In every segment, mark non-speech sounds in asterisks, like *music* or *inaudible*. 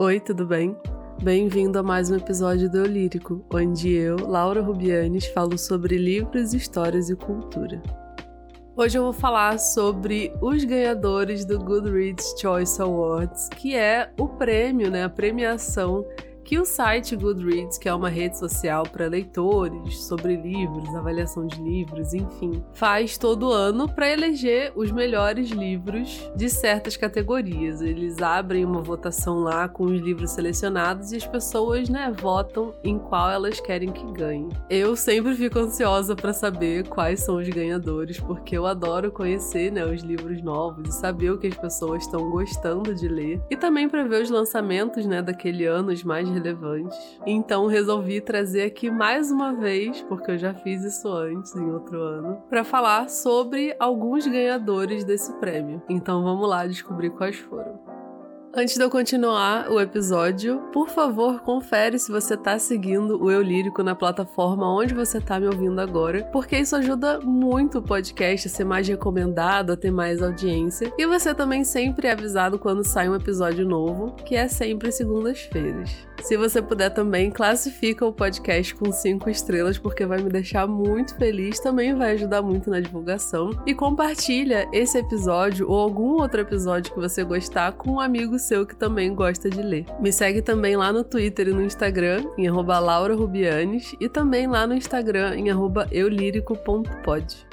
Oi, tudo bem? Bem-vindo a mais um episódio do Eu Lírico, onde eu, Laura Rubianes, falo sobre livros, histórias e cultura. Hoje eu vou falar sobre os ganhadores do Goodreads Choice Awards, que é o prêmio, né, a premiação que o site Goodreads, que é uma rede social para leitores, sobre livros, avaliação de livros, enfim, faz todo ano para eleger os melhores livros de certas categorias. Eles abrem uma votação lá com os livros selecionados e as pessoas, né, votam em qual elas querem que ganhe. Eu sempre fico ansiosa para saber quais são os ganhadores, porque eu adoro conhecer, né, os livros novos e saber o que as pessoas estão gostando de ler e também para ver os lançamentos, né, daquele ano, os mais relevantes. Então resolvi trazer aqui mais uma vez, porque eu já fiz isso antes em outro ano, para falar sobre alguns ganhadores desse prêmio. Então vamos lá descobrir quais foram. Antes de eu continuar o episódio, por favor, confere se você está seguindo o Eu Lírico na plataforma onde você está me ouvindo agora, porque isso ajuda muito o podcast a ser mais recomendado, a ter mais audiência. E você também sempre é avisado quando sai um episódio novo, que é sempre segundas-feiras. Se você puder também, classifica o podcast com cinco estrelas, porque vai me deixar muito feliz, também vai ajudar muito na divulgação. E compartilha esse episódio ou algum outro episódio que você gostar com um amigo seu que também gosta de ler. Me segue também lá no Twitter e no Instagram, em laurarubianes, e também lá no Instagram, em eulírico.pod.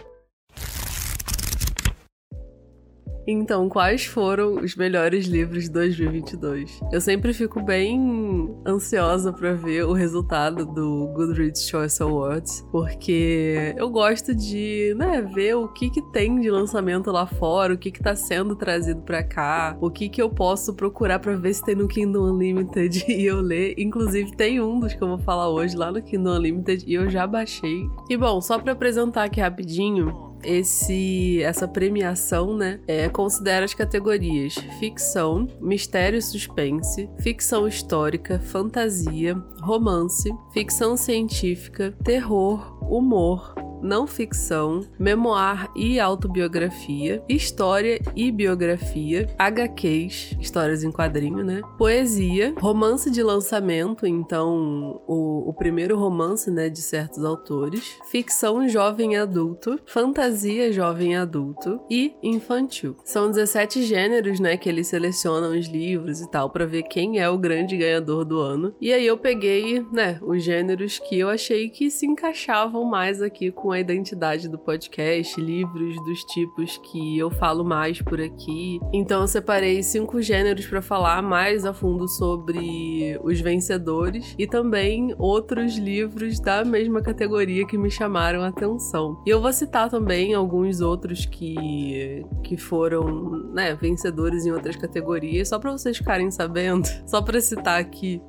Então, quais foram os melhores livros de 2022? Eu sempre fico bem ansiosa para ver o resultado do Goodreads Choice Awards, porque eu gosto de, né, ver o que que tem de lançamento lá fora, o que que tá sendo trazido para cá, o que que eu posso procurar para ver se tem no Kindle Unlimited *laughs* e eu ler. Inclusive tem um dos que eu vou falar hoje lá no Kindle Unlimited e eu já baixei. E bom, só para apresentar aqui rapidinho, esse essa premiação, né, é, considera as categorias ficção, mistério e suspense, ficção histórica, fantasia, romance, ficção científica, terror, humor, não ficção, memoir e autobiografia, história e biografia, HQs, histórias em quadrinho, né? Poesia, romance de lançamento, então o, o primeiro romance, né, de certos autores, ficção jovem adulto, fantasia jovem adulto e infantil. São 17 gêneros, né, que eles selecionam os livros e tal para ver quem é o grande ganhador do ano. E aí eu peguei, né, os gêneros que eu achei que se encaixavam mais aqui com a identidade do podcast, livros dos tipos que eu falo mais por aqui. Então eu separei cinco gêneros para falar mais a fundo sobre os vencedores e também outros livros da mesma categoria que me chamaram a atenção. E eu vou citar também alguns outros que, que foram né, vencedores em outras categorias, só para vocês ficarem sabendo, *laughs* só para citar aqui,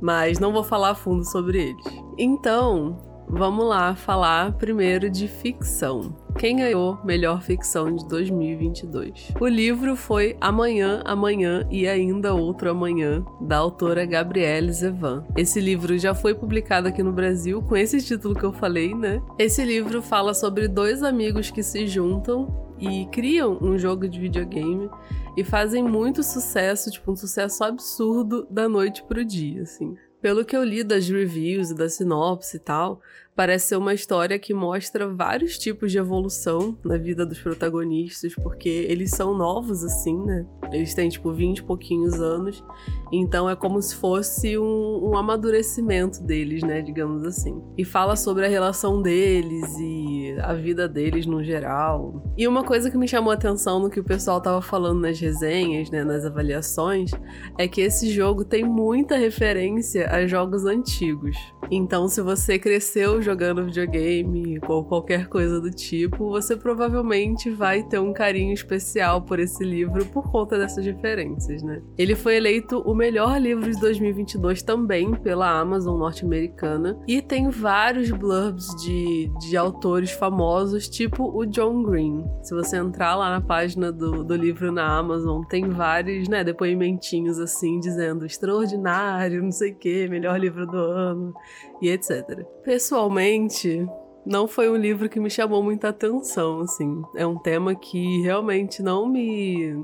mas não vou falar a fundo sobre eles. Então, Vamos lá falar primeiro de ficção. Quem ganhou melhor ficção de 2022? O livro foi Amanhã, Amanhã e Ainda Outro Amanhã, da autora Gabrielle Zevan. Esse livro já foi publicado aqui no Brasil com esse título que eu falei, né? Esse livro fala sobre dois amigos que se juntam e criam um jogo de videogame e fazem muito sucesso, tipo um sucesso absurdo da noite pro dia, assim. Pelo que eu li das reviews e da sinopse e tal, parece ser uma história que mostra vários tipos de evolução na vida dos protagonistas, porque eles são novos assim, né? Eles têm tipo 20 e pouquinhos anos, então é como se fosse um, um amadurecimento deles, né? Digamos assim. E fala sobre a relação deles e a vida deles no geral. E uma coisa que me chamou a atenção no que o pessoal tava falando nas resenhas, né? Nas avaliações, é que esse jogo tem muita referência a jogos antigos. Então, se você cresceu jogando videogame ou qualquer coisa do tipo, você provavelmente vai ter um carinho especial por esse livro por conta dessas referências, né? Ele foi eleito o melhor livro de 2022 também pela Amazon norte-americana e tem vários blurbs de, de autores famosos, tipo o John Green. Se você entrar lá na página do, do livro na Amazon, tem vários, né, depoimentinhos assim, dizendo extraordinário, não sei o que, melhor livro do ano e etc. Pessoalmente, não foi um livro que me chamou muita atenção, assim. É um tema que realmente não me.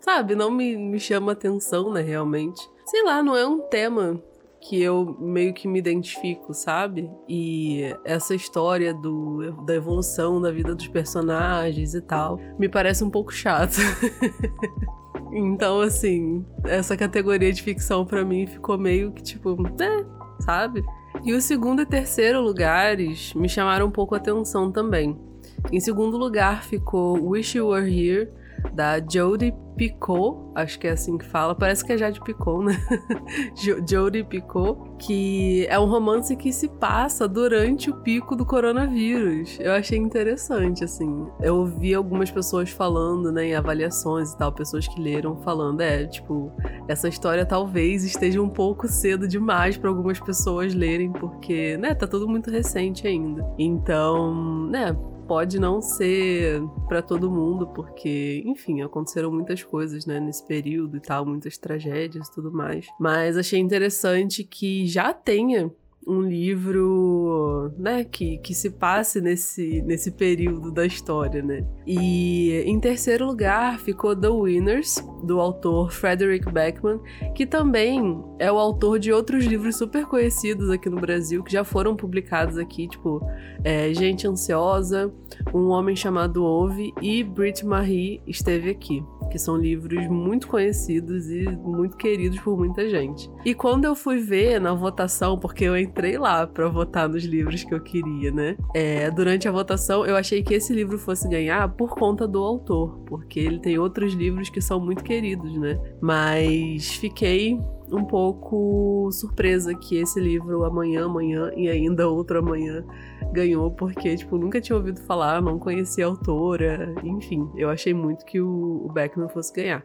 Sabe, não me, me chama atenção, né, realmente. sei lá, não é um tema que eu meio que me identifico, sabe? E essa história do, da evolução da vida dos personagens e tal me parece um pouco chato. *laughs* então, assim, essa categoria de ficção para mim ficou meio que tipo, né, sabe? E o segundo e terceiro lugares me chamaram um pouco a atenção também. Em segundo lugar ficou Wish You Were Here, da Jodie Picot, acho que é assim que fala, parece que é Jade Picot, né? *laughs* Jodie Picot, que é um romance que se passa durante o pico do coronavírus. Eu achei interessante, assim. Eu ouvi algumas pessoas falando, né, em avaliações e tal, pessoas que leram falando, é, tipo, essa história talvez esteja um pouco cedo demais para algumas pessoas lerem, porque, né, tá tudo muito recente ainda. Então, né, pode não ser para todo mundo, porque, enfim, aconteceram muitas coisas, né, nesse período e tal, muitas tragédias e tudo mais. Mas achei interessante que já tenha um livro, né, que, que se passe nesse, nesse período da história, né? E em terceiro lugar ficou The Winners, do autor Frederick Beckman, que também é o autor de outros livros super conhecidos aqui no Brasil, que já foram publicados aqui, tipo é, Gente Ansiosa, Um Homem Chamado Ove e Brit Marie esteve aqui que são livros muito conhecidos e muito queridos por muita gente. E quando eu fui ver na votação, porque eu entrei lá para votar nos livros que eu queria, né? É, durante a votação, eu achei que esse livro fosse ganhar por conta do autor, porque ele tem outros livros que são muito queridos, né? Mas fiquei um pouco surpresa que esse livro Amanhã, Amanhã e ainda outro Amanhã ganhou, porque, tipo, nunca tinha ouvido falar, não conhecia a autora, enfim, eu achei muito que o, Beckman fosse ganhar.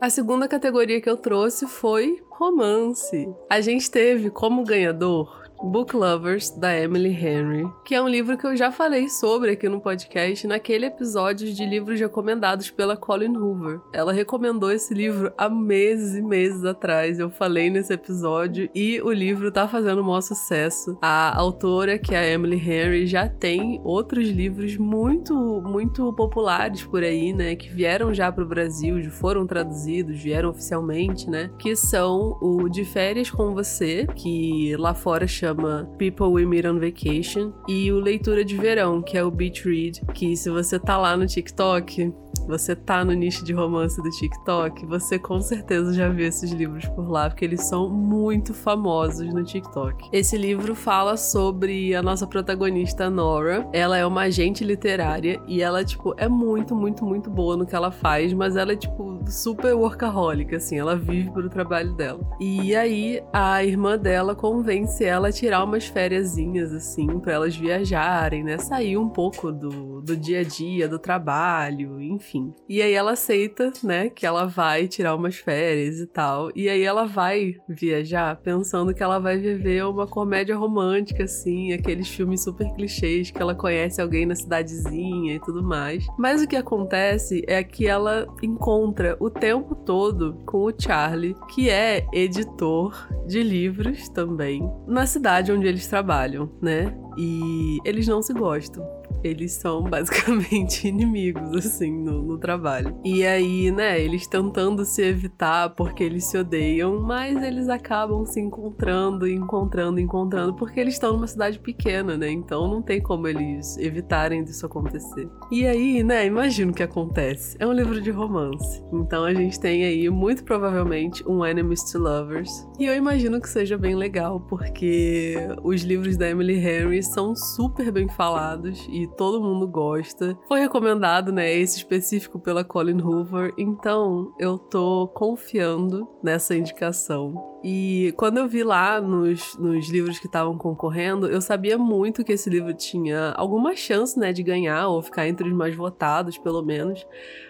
A segunda categoria que eu trouxe foi romance. A gente teve como ganhador Book Lovers, da Emily Henry, que é um livro que eu já falei sobre aqui no podcast naquele episódio de livros recomendados pela Colin Hoover. Ela recomendou esse livro há meses e meses atrás. Eu falei nesse episódio e o livro tá fazendo um maior sucesso. A autora, que é a Emily Henry, já tem outros livros muito, muito populares por aí, né? Que vieram já pro Brasil, foram traduzidos, vieram oficialmente, né? Que são o De Férias com Você, que lá fora chama chama People We Meet on Vacation, e o Leitura de Verão, que é o Beach Read, que se você tá lá no TikTok, você tá no nicho de romance do TikTok, você com certeza já viu esses livros por lá, porque eles são muito famosos no TikTok. Esse livro fala sobre a nossa protagonista Nora. Ela é uma agente literária e ela, tipo, é muito, muito, muito boa no que ela faz, mas ela é, tipo, super workaholic, assim, ela vive pro trabalho dela. E aí a irmã dela convence ela a tirar umas fériasinhas, assim, para elas viajarem, né? Sair um pouco do, do dia a dia, do trabalho, enfim enfim. E aí ela aceita, né, que ela vai tirar umas férias e tal. E aí ela vai viajar pensando que ela vai viver uma comédia romântica, assim, aqueles filmes super clichês que ela conhece alguém na cidadezinha e tudo mais. Mas o que acontece é que ela encontra o tempo todo com o Charlie, que é editor de livros também, na cidade onde eles trabalham, né? E eles não se gostam eles são *laughs* basicamente inimigos, assim, no, no, trabalho. E aí, né, eles tentando se evitar porque eles se odeiam, mas eles acabam se encontrando, encontrando, encontrando, porque eles estão numa cidade pequena, né? Então não tem como eles evitarem disso acontecer. E aí, né, imagina o que acontece. É um livro de romance. Então a gente tem aí, muito provavelmente, um Enemies to Lovers. E eu imagino que seja bem legal, porque os livros da Emily Henry são super bem falados e todo mundo gosta. Foi recomendado, né, esse específico pela Colin Hoover, então eu tô confiando nessa indicação. E quando eu vi lá nos, nos livros que estavam concorrendo, eu sabia muito que esse livro tinha alguma chance, né, de ganhar ou ficar entre os mais votados, pelo menos.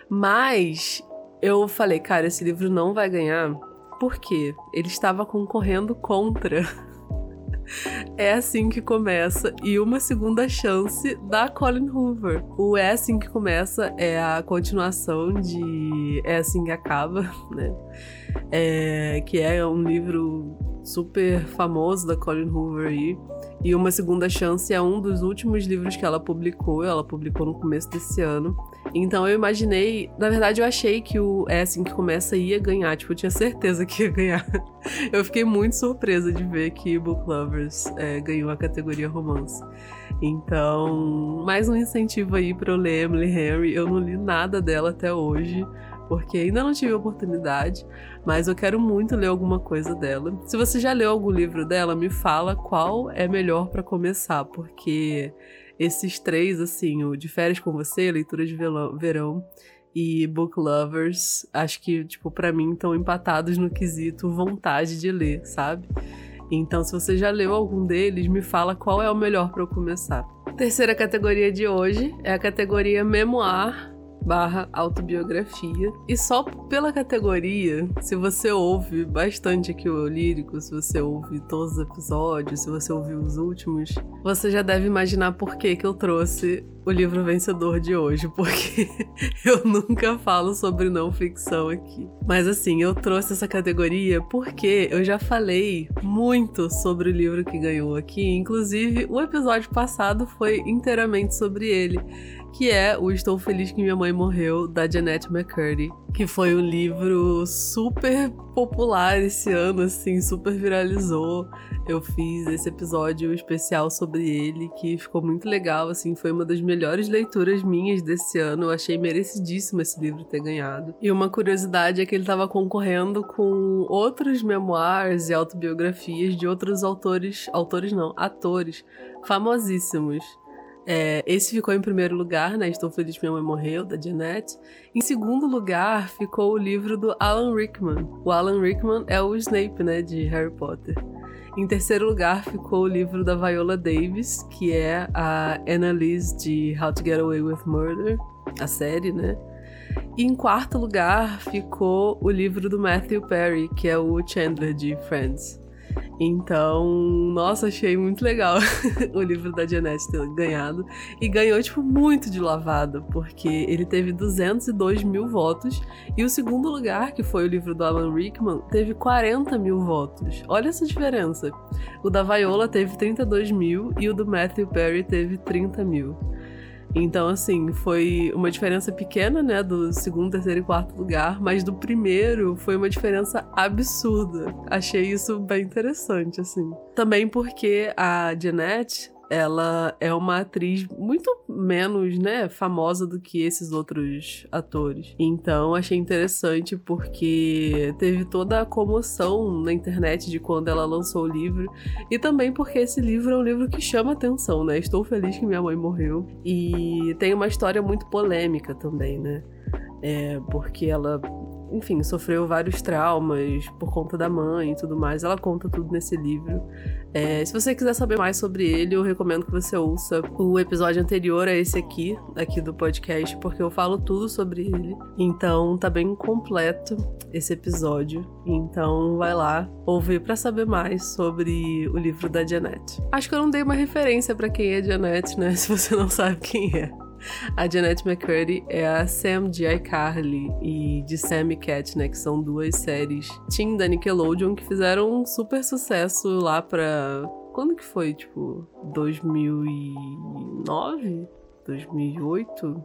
Mas eu falei, cara, esse livro não vai ganhar porque ele estava concorrendo contra é assim que começa e uma segunda chance da Colin Hoover. O É assim que começa é a continuação de É assim que acaba, *laughs* né? é, que é um livro super famoso da Colin Hoover aí. E Uma Segunda Chance é um dos últimos livros que ela publicou, ela publicou no começo desse ano. Então eu imaginei, na verdade eu achei que o É Assim Que Começa ia ganhar, tipo, eu tinha certeza que ia ganhar. *laughs* Eu fiquei muito surpresa de ver que Book Lovers é, ganhou a categoria romance. Então, mais um incentivo aí para eu ler Emily Henry. Eu não li nada dela até hoje, porque ainda não tive oportunidade, mas eu quero muito ler alguma coisa dela. Se você já leu algum livro dela, me fala qual é melhor para começar, porque esses três, assim, o De Férias com Você, Leitura de Verão e Book Lovers, acho que, tipo, para mim estão empatados no quesito vontade de ler, sabe? Então, se você já leu algum deles, me fala qual é o melhor para eu começar. Terceira categoria de hoje é a categoria Memoir barra autobiografia. E só pela categoria, se você ouve bastante aqui o Lírico, se você ouve todos os episódios, se você ouviu os últimos, você já deve imaginar por que, que eu trouxe o livro vencedor de hoje, *laughs* porque eu nunca falo sobre não ficção aqui. Mas assim, eu trouxe essa categoria porque eu já falei muito sobre o livro que ganhou aqui, inclusive o episódio passado foi inteiramente sobre ele que é o Estou Feliz que Minha Mãe Morreu, da Jeanette McCurdy, que foi um livro super popular esse ano, assim, super viralizou. Eu fiz esse episódio especial sobre ele, que ficou muito legal, assim, foi uma das melhores leituras minhas desse ano. Eu achei merecidíssimo esse livro ter ganhado. E uma curiosidade é que ele estava concorrendo com outros memoirs e autobiografias de outros autores, autores não, atores famosíssimos. É, esse ficou em primeiro lugar, né? Estou Feliz Minha Mãe Morreu, da Jeanette. Em segundo lugar, ficou o livro do Alan Rickman. O Alan Rickman é o Snape, né? De Harry Potter. Em terceiro lugar, ficou o livro da Viola Davis, que é a Annalise de How to Get Away with Murder, a série, né? E em quarto lugar, ficou o livro do Matthew Perry, que é o Chandler de Friends. Então, nossa, achei muito legal *laughs* o livro da Janete ter ganhado. E ganhou, tipo, muito de lavada, porque ele teve 202 mil votos. E o segundo lugar, que foi o livro do Alan Rickman, teve 40 mil votos. Olha essa diferença. O da Viola teve 32 mil e o do Matthew Perry teve 30 mil. Então, assim, foi uma diferença pequena, né, do segundo, terceiro e quarto lugar, mas do primeiro foi uma diferença absurda. Achei isso bem interessante, assim. Também porque a Jeanette, ela é uma atriz muito menos, né, famosa do que esses outros atores. Então, achei interessante porque teve toda a comoção na internet de quando ela lançou o livro e também porque esse livro é um livro que chama atenção, né? Estou feliz que minha mãe morreu e tem uma história muito polêmica também, né? É, porque ela enfim, sofreu vários traumas por conta da mãe e tudo mais. Ela conta tudo nesse livro. É, se você quiser saber mais sobre ele, eu recomendo que você ouça o episódio anterior a esse aqui, aqui do podcast, porque eu falo tudo sobre ele. Então tá bem completo esse episódio. Então vai lá ouvir para saber mais sobre o livro da Janet. Acho que eu não dei uma referência para quem é Janet, né? *laughs* Se você não sabe quem é. A Janet McCurdy é a Sam de iCarly e de Sam e Cat, né? Que são duas séries teen da Nickelodeon que fizeram um super sucesso lá pra... Quando que foi? Tipo, 2009? 2008?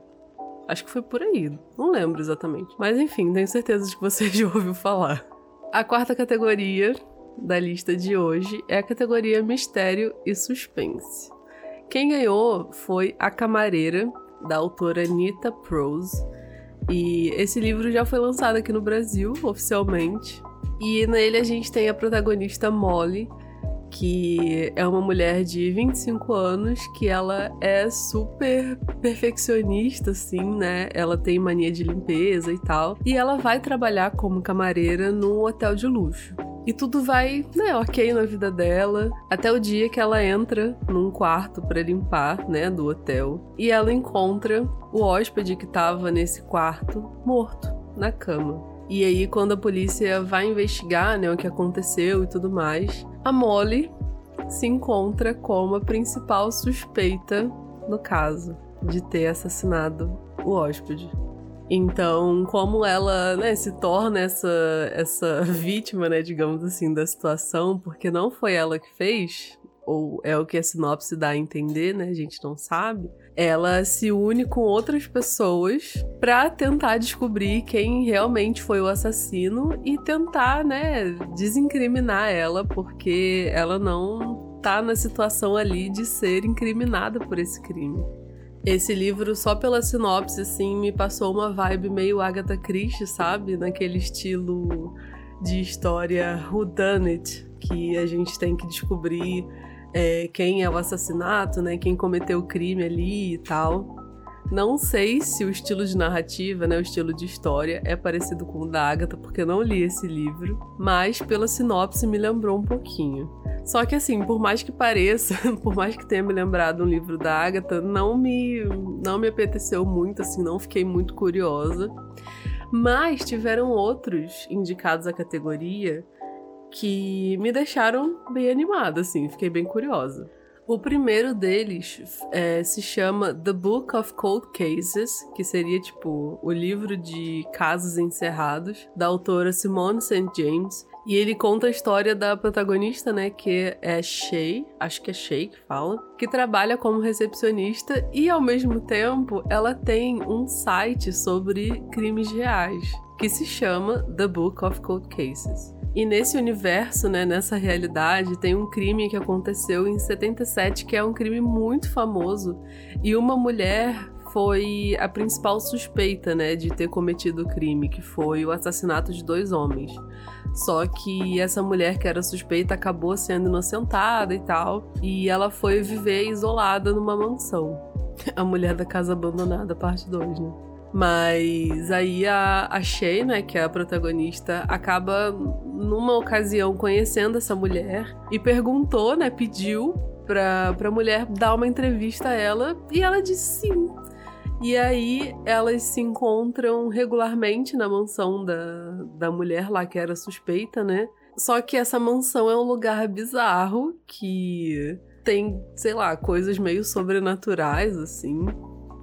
Acho que foi por aí. Não lembro exatamente. Mas enfim, tenho certeza de que você *laughs* já ouviu falar. A quarta categoria da lista de hoje é a categoria Mistério e Suspense. Quem ganhou foi A Camareira, da autora Nita Prose. E esse livro já foi lançado aqui no Brasil, oficialmente. E nele a gente tem a protagonista Molly, que é uma mulher de 25 anos que ela é super perfeccionista, assim, né? Ela tem mania de limpeza e tal. E ela vai trabalhar como camareira num hotel de luxo. E tudo vai, né, ok na vida dela, até o dia que ela entra num quarto para limpar, né, do hotel, e ela encontra o hóspede que tava nesse quarto morto na cama. E aí, quando a polícia vai investigar, né, o que aconteceu e tudo mais, a Molly se encontra como a principal suspeita no caso de ter assassinado o hóspede. Então, como ela né, se torna essa, essa *laughs* vítima, né, digamos assim, da situação, porque não foi ela que fez, ou é o que a sinopse dá a entender, né? A gente não sabe. Ela se une com outras pessoas para tentar descobrir quem realmente foi o assassino e tentar, né, desincriminar ela, porque ela não tá na situação ali de ser incriminada por esse crime. Esse livro, só pela sinopse, assim, me passou uma vibe meio Agatha Christie, sabe? Naquele estilo de história whodunit, que a gente tem que descobrir é, quem é o assassinato, né? Quem cometeu o crime ali e tal. Não sei se o estilo de narrativa, né, o estilo de história é parecido com o da Agatha, porque eu não li esse livro, mas pela sinopse me lembrou um pouquinho. Só que assim, por mais que pareça, *laughs* por mais que tenha me lembrado um livro da Agatha, não me não me apeteceu muito, assim, não fiquei muito curiosa. Mas tiveram outros indicados à categoria que me deixaram bem animada, assim, fiquei bem curiosa. O primeiro deles é, se chama The Book of Cold Cases, que seria tipo o livro de casos encerrados, da autora Simone St. James. E ele conta a história da protagonista, né, que é Shay, acho que é Shay que fala, que trabalha como recepcionista e ao mesmo tempo ela tem um site sobre crimes reais, que se chama The Book of Cold Cases. E nesse universo, né, nessa realidade, tem um crime que aconteceu em 77 que é um crime muito famoso e uma mulher foi a principal suspeita, né, de ter cometido o crime, que foi o assassinato de dois homens. Só que essa mulher que era suspeita acabou sendo inocentada e tal, e ela foi viver isolada numa mansão. *laughs* A mulher da casa abandonada, parte 2, né? Mas aí a, a Shay, né, que é a protagonista, acaba numa ocasião conhecendo essa mulher e perguntou, né, pediu pra, pra mulher dar uma entrevista a ela e ela disse sim. E aí elas se encontram regularmente na mansão da, da mulher lá que era suspeita, né? Só que essa mansão é um lugar bizarro que tem, sei lá, coisas meio sobrenaturais, assim.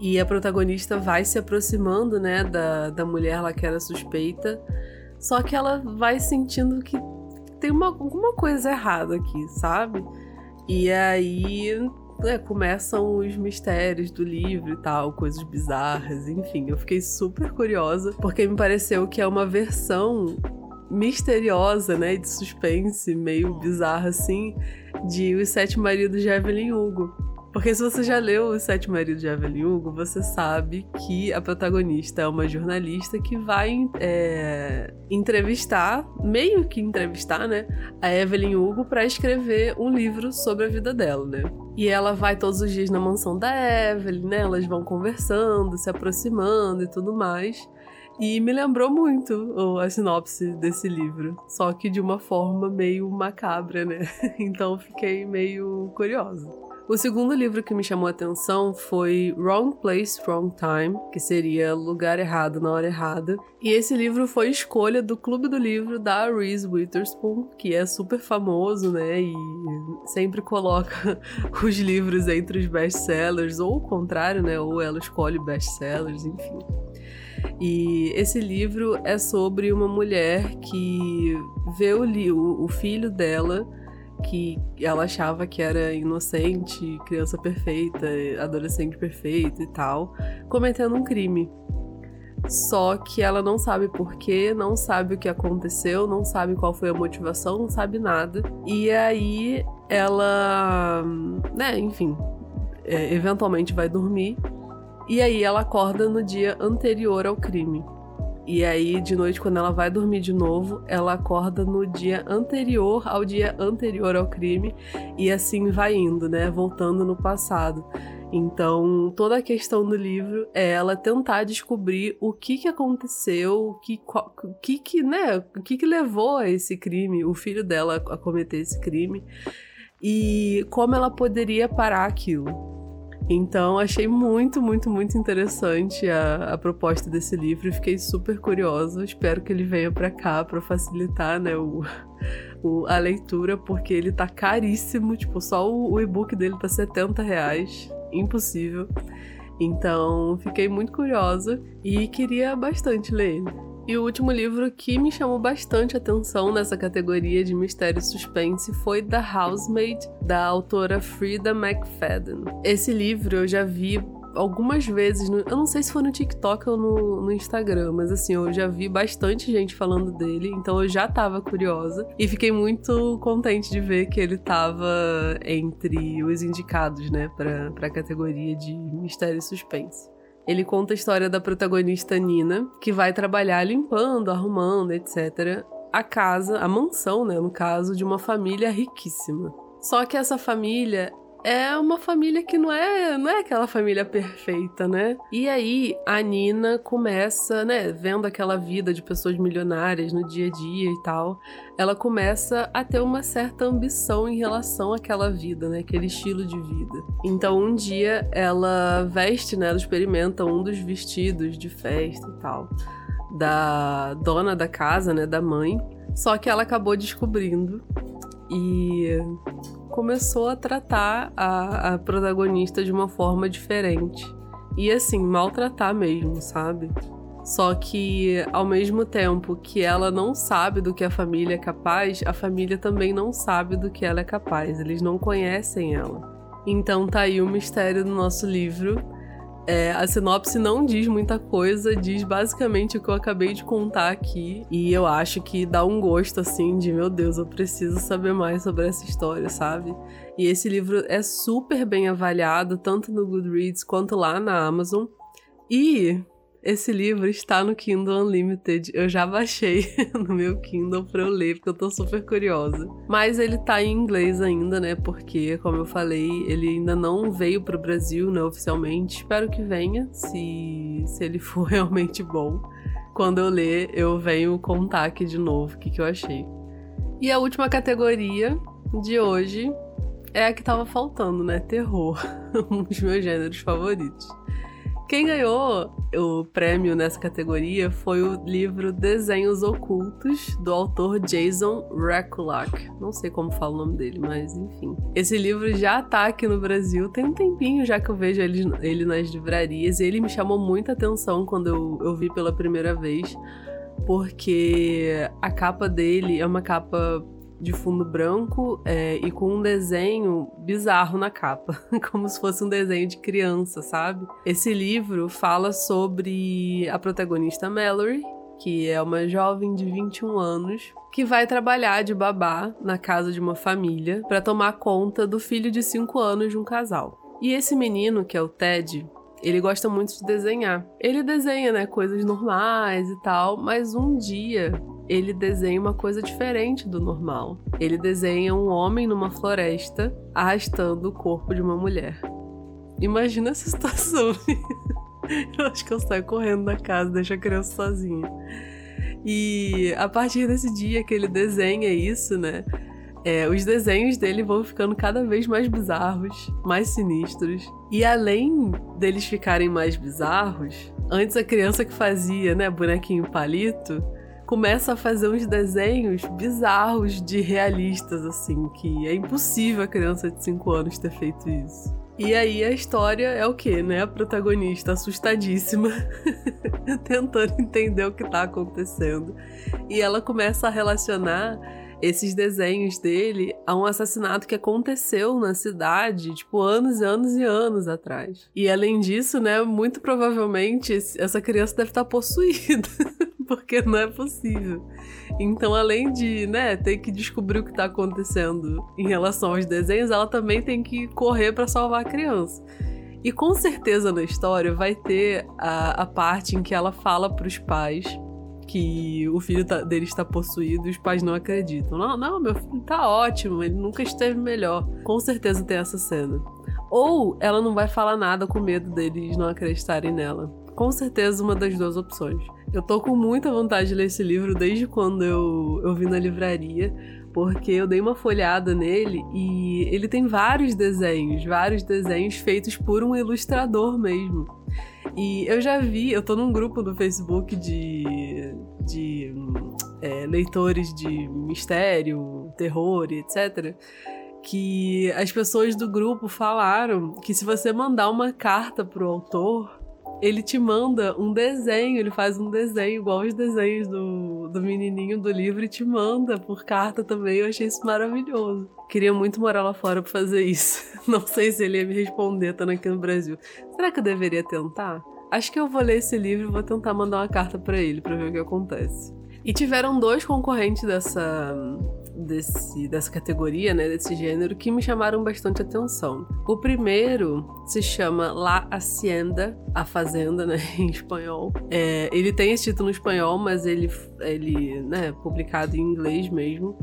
E a protagonista vai se aproximando, né, da, da mulher lá que era suspeita. Só que ela vai sentindo que tem uma, alguma coisa errada aqui, sabe? E aí né, começam os mistérios do livro e tal, coisas bizarras, enfim. Eu fiquei super curiosa, porque me pareceu que é uma versão misteriosa, né, de suspense, meio bizarra assim, de Os Sete Maridos de Evelyn Hugo. Porque se você já leu Os Sete Maridos de Evelyn Hugo, você sabe que a protagonista é uma jornalista que vai é, entrevistar, meio que entrevistar, né, a Evelyn Hugo para escrever um livro sobre a vida dela, né? E ela vai todos os dias na mansão da Evelyn, né? Elas vão conversando, se aproximando e tudo mais. E me lembrou muito a sinopse desse livro, só que de uma forma meio macabra, né? *laughs* Então fiquei meio curiosa. O segundo livro que me chamou a atenção foi Wrong Place, Wrong Time, que seria Lugar Errado na Hora Errada. E esse livro foi escolha do Clube do Livro da Reese Witherspoon, que é super famoso, né? E sempre coloca *laughs* os livros entre os best-sellers, ou o contrário, né? Ou ela escolhe best-sellers, enfim. E esse livro é sobre uma mulher que vê o, o filho dela que ela achava que era inocente, criança perfeita, adolescente perfeito e tal, cometendo um crime. Só que ela não sabe porquê, não sabe o que aconteceu, não sabe qual foi a motivação, não sabe nada. E aí ela, né, enfim, é, eventualmente vai dormir. E aí ela acorda no dia anterior ao crime. E aí, de noite, quando ela vai dormir de novo, ela acorda no dia anterior ao dia anterior ao crime, e assim vai indo, né? Voltando no passado. Então, toda a questão do livro é ela tentar descobrir o que que aconteceu, o que, que, que, né, o que que levou a esse crime, o filho dela a cometer esse crime, e como ela poderia parar aquilo. Então, achei muito, muito, muito interessante a, a proposta desse livro fiquei super curiosa. Espero que ele venha para cá para facilitar né, o, *laughs* o, a leitura, porque ele tá caríssimo. Tipo, só o, o e-book dele tá 70 reais. Impossível. Então, fiquei muito curiosa e queria bastante ler ele. E o último livro que me chamou bastante atenção nessa categoria de mistério e suspense foi The Housemaid, da autora Frida McFadden. Esse livro eu já vi algumas vezes, no, eu não sei se foi no TikTok ou no, no, Instagram, mas assim, eu já vi bastante gente falando dele, então eu já tava curiosa e fiquei muito contente de ver que ele tava entre os indicados, né, pra, pra categoria de mistério e suspense. Ele conta a história da protagonista Nina, que vai trabalhar limpando, arrumando, etc. A casa, a mansão, né, no caso, de uma família riquíssima. Só que essa família é uma família que não é, não é aquela família perfeita, né? E aí a Nina começa, né, vendo aquela vida de pessoas milionárias no dia a dia e tal, ela começa a ter uma certa ambição em relação àquela vida, né, aquele estilo de vida. Então um dia ela veste, né, ela experimenta um dos vestidos de festa e tal da dona da casa, né, da mãe. Só que ela acabou descobrindo e começou a tratar a, a protagonista de uma forma diferente. E assim, maltratar mesmo, sabe? Só que, ao mesmo tempo que ela não sabe do que a família é capaz, a família também não sabe do que ela é capaz. Eles não conhecem ela. Então tá aí o mistério do nosso livro é, a sinopse não diz muita coisa, diz basicamente o que eu acabei de contar aqui. E eu acho que dá um gosto assim de, meu Deus, eu preciso saber mais sobre essa história, sabe? E esse livro é super bem avaliado, tanto no Goodreads quanto lá na Amazon. E esse livro está no Kindle Unlimited. Eu já baixei *laughs* no meu Kindle para eu ler, porque eu tô super curiosa. Mas ele tá em inglês ainda, né? Porque, como eu falei, ele ainda não veio pro Brasil, né, oficialmente. Espero que venha, se, se ele for *laughs* realmente bom. Quando eu ler, eu venho contar aqui de novo o que, que eu achei. E a última categoria de hoje é a que tava faltando, né? Terror. *laughs* um dos meus gêneros favoritos. Quem ganhou o prêmio nessa categoria foi o livro Desenhos Ocultos, do autor Jason Rekulak. Não sei como fala o nome dele, mas enfim. Esse livro já tá aqui no Brasil, tem um tempinho já que eu vejo ele, ele nas livrarias, e ele me chamou muita atenção quando eu, eu vi pela primeira vez, porque a capa dele é uma capa de fundo branco é, e com um desenho bizarro na capa, *laughs* como se fosse um desenho de criança, sabe? Esse livro fala sobre a protagonista Mallory, que é uma jovem de 21 anos que vai trabalhar de babá na casa de uma família para tomar conta do filho de 5 anos de um casal. E esse menino, que é o Ted, ele gosta muito de desenhar. Ele desenha, né, coisas normais e tal, mas um dia ele desenha uma coisa diferente do normal. Ele desenha um homem numa floresta arrastando o corpo de uma mulher. Imagina essa *laughs* situação. eu acho que eu saio correndo da casa, deixo a criança sozinha. E a partir desse dia que ele desenha isso, né? É, os desenhos dele vão ficando cada vez mais bizarros, mais sinistros. E além deles ficarem mais bizarros, antes a criança que fazia, né, bonequinho palito, começa a fazer uns desenhos bizarros de realistas, assim, que é impossível a criança de 5 anos ter feito isso. E aí a história é o quê, né? A protagonista assustadíssima, *laughs* tentando entender o que tá acontecendo. E ela começa a relacionar esses desenhos dele a um assassinato que aconteceu na cidade, tipo, anos e anos e anos atrás. E além disso, né, muito provavelmente essa criança deve estar possuída. *laughs* porque não é possível. Então, além de, né, ter que descobrir o que tá acontecendo em relação aos desenhos, ela também tem que correr para salvar a criança. E com certeza na história vai ter a, a parte em que ela fala para os pais que o filho tá, dele está possuído e os pais não acreditam. Não, não, meu filho tá ótimo, ele nunca esteve melhor. Com certeza tem essa cena. Ou ela não vai falar nada com medo deles não acreditarem nela. Com certeza uma das duas opções. Eu tô com muita vontade de ler esse livro desde quando eu, eu vi na livraria, porque eu dei uma folhada nele e ele tem vários desenhos, vários desenhos feitos por um ilustrador mesmo. E eu já vi, eu tô num grupo do Facebook de, de é, leitores de mistério, terror e etc. que as pessoas do grupo falaram que se você mandar uma carta pro autor, ele te manda um desenho, ele faz um desenho igual os desenhos do, do menininho do livro e te manda por carta também. Eu achei isso maravilhoso. Queria muito morar lá fora pra fazer isso. *laughs* Não sei se ele ia me responder estando aqui no Brasil. Será que eu deveria tentar? Acho que eu vou ler esse livro e vou tentar mandar uma carta para ele para ver o que acontece. E tiveram dois concorrentes dessa desse, dessa categoria, né, desse gênero, que me chamaram bastante atenção. O primeiro se chama La Hacienda, a Fazenda, né, *laughs* em espanhol. É, ele tem esse título em espanhol, mas ele, ele né, publicado em inglês mesmo.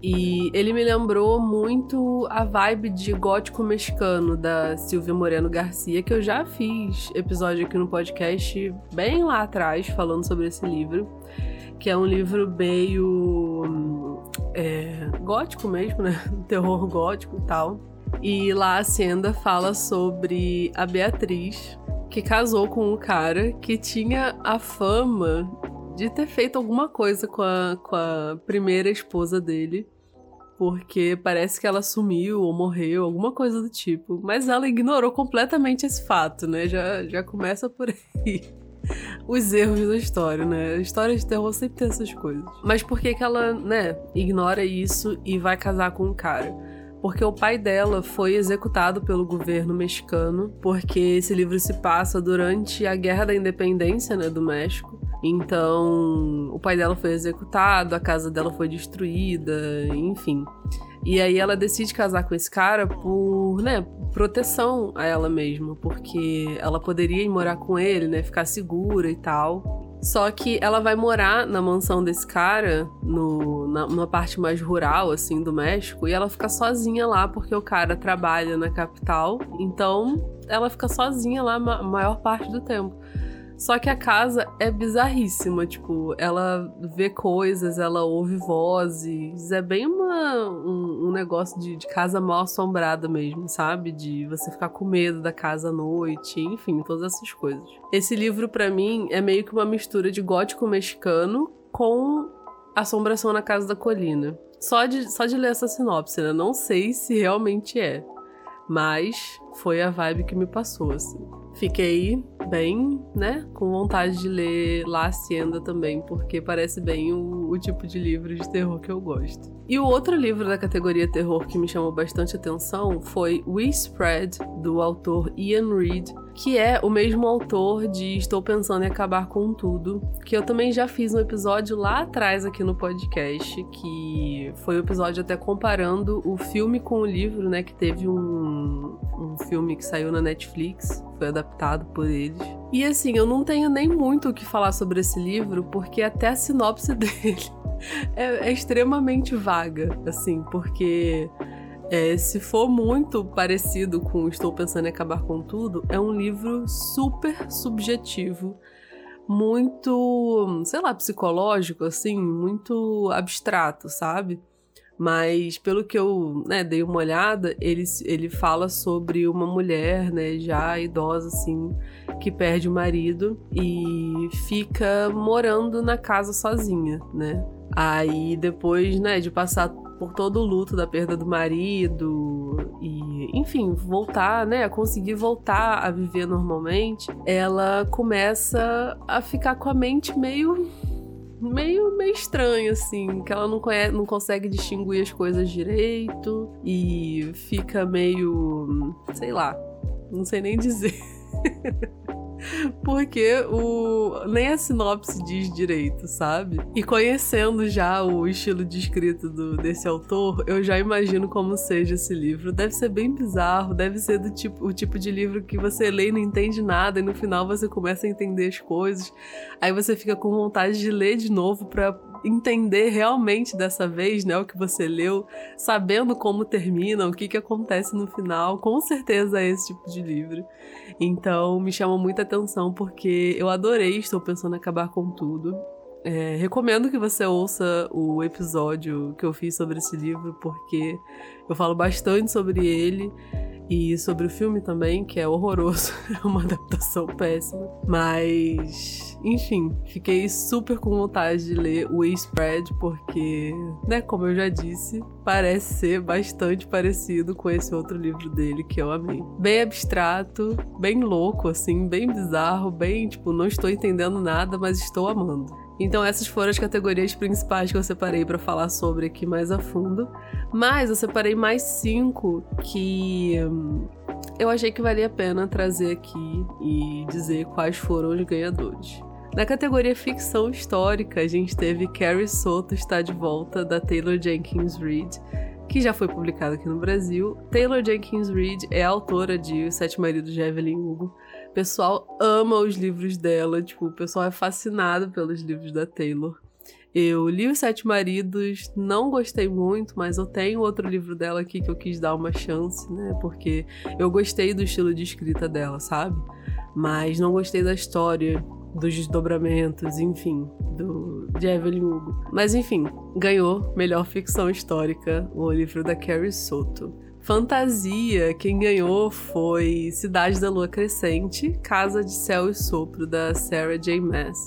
E ele me lembrou muito a vibe de gótico mexicano da Silvia Moreno Garcia, que eu já fiz episódio aqui no podcast bem lá atrás falando sobre esse livro, que é um livro meio é, gótico mesmo, né? *laughs* Terror gótico e tal. E lá a Senda fala sobre a Beatriz, que casou com um cara que tinha a fama de ter feito alguma coisa com a, com a primeira esposa dele. Porque parece que ela sumiu ou morreu, alguma coisa do tipo. Mas ela ignorou completamente esse fato, né? Já, já começa por aí. *laughs* Os erros da história, né? A história de terror sempre tem essas coisas. Mas por que, que ela, né, ignora isso e vai casar com um cara? porque o pai dela foi executado pelo governo mexicano, porque esse livro se passa durante a Guerra da Independência, né, do México. Então, o pai dela foi executado, a casa dela foi destruída, enfim. E aí ela decide casar com esse cara por, né, proteção a ela mesma, porque ela poderia ir morar com ele, né, ficar segura e tal. Só que ela vai morar na mansão desse cara, no, na, numa parte mais rural, assim, do México, e ela fica sozinha lá porque o cara trabalha na capital. Então, ela fica sozinha lá a maior parte do tempo. Só que a casa é bizarríssima, tipo, ela vê coisas, ela ouve vozes, é bem uma, um, um negócio de, de, casa mal assombrada mesmo, sabe? De você ficar com medo da casa à noite, enfim, todas essas coisas. Esse livro, para mim, é meio que uma mistura de gótico mexicano com Assombração na Casa da Colina. Só de, só de ler essa sinopse, né? Não sei se realmente é, mas foi a vibe que me passou, assim fiquei bem, né, com vontade de ler La Hacienda também, porque parece bem o, o, tipo de livro de terror que eu gosto. E o outro livro da categoria terror que me chamou bastante atenção foi We Spread, do autor Ian Reid, que é o mesmo autor de Estou Pensando em Acabar com Tudo, que eu também já fiz um episódio lá atrás aqui no podcast, que foi um episódio até comparando o filme com o livro, né, que teve um, um filme que saiu na Netflix, foi adaptado por eles. E assim, eu não tenho nem muito o que falar sobre esse livro, porque até a sinopse *laughs* dele é, é extremamente vaga, assim, porque é, se for muito parecido com Estou Pensando em Acabar com Tudo, é um livro super subjetivo, muito, sei lá, psicológico, assim, muito abstrato, sabe? Mas pelo que eu né, dei uma olhada, ele, ele fala sobre uma mulher, né, já idosa, assim, que perde o marido e fica morando na casa sozinha, né? Aí depois, né, de passar por todo o luto da perda do marido e, enfim, voltar, né, conseguir voltar a viver normalmente, ela começa a ficar com a mente meio meio meio estranha assim, que ela não conhece, não consegue distinguir as coisas direito e fica meio, sei lá, não sei nem dizer. *laughs* *laughs* Porque o nem a sinopse diz direito, sabe? E conhecendo já o estilo de escrita do, desse autor, eu já imagino como seja esse livro. Deve ser bem bizarro, deve ser do tipo, o tipo de livro que você lê e não entende nada, e no final você começa a entender as coisas. Aí você fica com vontade de ler de novo para entender realmente dessa vez, né, o que você leu, sabendo como termina, o que que acontece no final, com certeza é esse tipo de livro. Então, me chama muita atenção porque eu adorei, estou pensando em acabar com tudo. É, recomendo que você ouça o episódio que eu fiz sobre esse livro, porque eu falo bastante sobre ele e sobre o filme também, que é horroroso, *laughs* é uma adaptação péssima. Mas enfim, fiquei super com vontade de ler o Spread, porque, né, como eu já disse, parece ser bastante parecido com esse outro livro dele que eu amei. Bem abstrato, bem louco, assim, bem bizarro, bem, tipo, não estou entendendo nada, mas estou amando. Então essas foram as categorias principais que eu separei para falar sobre aqui mais a fundo. Mas eu separei mais cinco que hum, eu achei que valia a pena trazer aqui e dizer quais foram os ganhadores. Na categoria ficção histórica, a gente teve Carrie Soto está de volta da Taylor Jenkins Reid, que já foi publicado aqui no Brasil. Taylor Jenkins Reid é autora de Os Sete Maridos de Evelyn Hugo. O pessoal ama os livros dela, tipo, o pessoal é fascinado pelos livros da Taylor. Eu li Os Sete Maridos, não gostei muito, mas eu tenho outro livro dela aqui que eu quis dar uma chance, né? Porque eu gostei do estilo de escrita dela, sabe? Mas não gostei da história, dos desdobramentos, enfim, do, de Evelyn Hugo. Mas enfim, ganhou melhor ficção histórica o livro da Carrie Soto. Fantasia, quem ganhou foi Cidade da Lua Crescente, Casa de Céu e Sopro, da Sarah J. Maas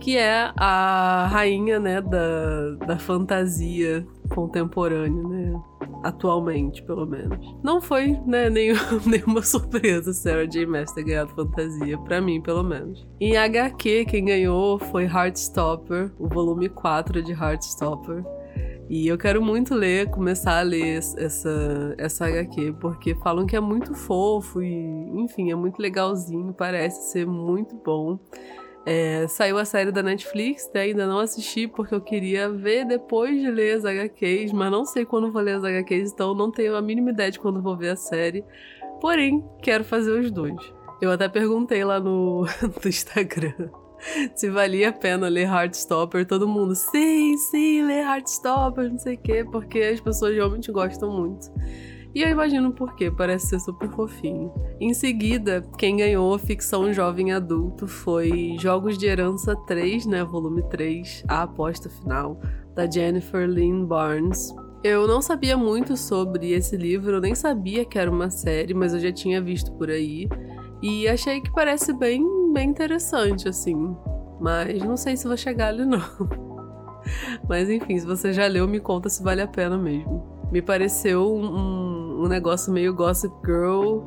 que é a rainha, né, da, da fantasia contemporânea, né? Atualmente, pelo menos. Não foi, né, nenhum, *laughs* nenhuma surpresa Sarah J. Maas ter ganhado fantasia, para mim, pelo menos. Em HQ, quem ganhou foi Heartstopper, o volume 4 de Heartstopper. E eu quero muito ler, começar a ler essa, essa HQ, porque falam que é muito fofo e, enfim, é muito legalzinho, parece ser muito bom. É, saiu a série da Netflix, né? ainda não assisti porque eu queria ver depois de ler as HQs, mas não sei quando vou ler as HQs, então não tenho a mínima ideia de quando vou ver a série. Porém, quero fazer os dois. Eu até perguntei lá no, *laughs* no Instagram *laughs* se valia a pena ler Heartstopper. Todo mundo, sim, sim, ler Heartstopper, não sei o quê, porque as pessoas realmente gostam muito. E eu imagino por quê, parece ser super fofinho. Em seguida, quem ganhou ficção jovem adulto foi Jogos de Herança 3, né, volume 3, a aposta final, da Jennifer Lynn Barnes. Eu não sabia muito sobre esse livro, eu nem sabia que era uma série, mas eu já tinha visto por aí. E achei que parece bem, bem interessante, assim. Mas não sei se vou chegar ali, não. *laughs* Mas enfim, se você já leu, me conta se vale a pena mesmo. Me pareceu um, um negócio meio Gossip Girl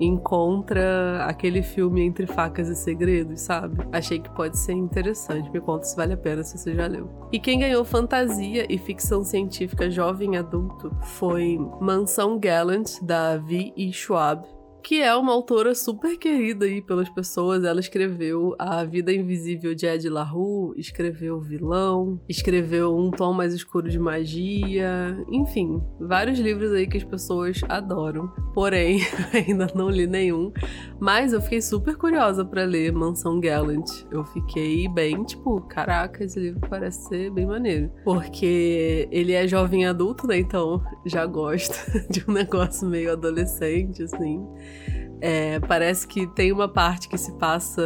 encontra aquele filme Entre Facas e Segredos, sabe? Achei que pode ser interessante. Me conta se vale a pena se você já leu. E quem ganhou fantasia e ficção científica jovem adulto foi Mansão Gallant, da V. E. Schwab que é uma autora super querida aí pelas pessoas. Ela escreveu A Vida Invisível de Ed LaRue, escreveu Vilão, escreveu Um Tom Mais Escuro de Magia, enfim, vários livros aí que as pessoas adoram. Porém, *laughs* ainda não li nenhum, mas eu fiquei super curiosa para ler Mansão Gallant. Eu fiquei bem, tipo, caraca, esse livro parece ser bem maneiro. Porque ele é jovem adulto, né? Então já gosto *laughs* de um negócio meio adolescente, assim. É, parece que tem uma parte que se passa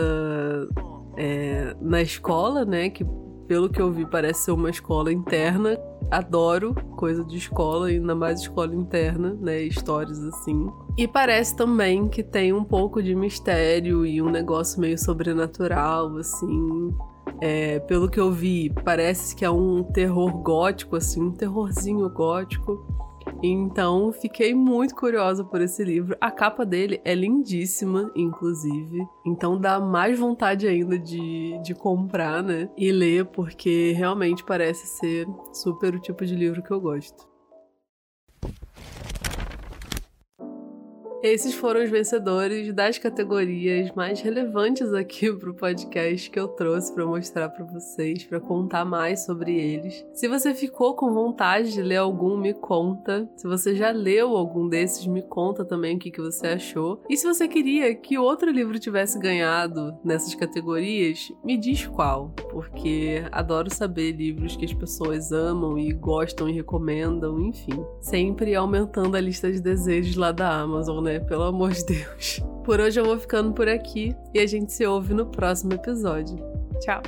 é, na escola, né? Que pelo que eu vi parece ser uma escola interna. Adoro coisa de escola, ainda mais escola interna, né? Histórias assim. E parece também que tem um pouco de mistério e um negócio meio sobrenatural, assim. É, pelo que eu vi, parece que é um terror gótico, assim, um terrorzinho gótico. Então, fiquei muito curiosa por esse livro. A capa dele é lindíssima, inclusive. Então, dá mais vontade ainda de, de comprar, né? E ler, porque realmente parece ser super o tipo de livro que eu gosto. Esses foram os vencedores das categorias mais relevantes aqui *laughs* pro podcast que eu trouxe para mostrar para vocês, para contar mais sobre eles. Se você ficou com vontade de ler algum, me conta. Se você já leu algum desses, me conta também o que, que você achou. E se você queria que outro livro tivesse ganhado nessas categorias, me diz qual, porque adoro saber livros que as pessoas amam e gostam e recomendam, enfim. Sempre aumentando a lista de desejos lá da Amazon, né? Pelo amor de Deus. Por hoje eu vou ficando por aqui e a gente se ouve no próximo episódio. Tchau!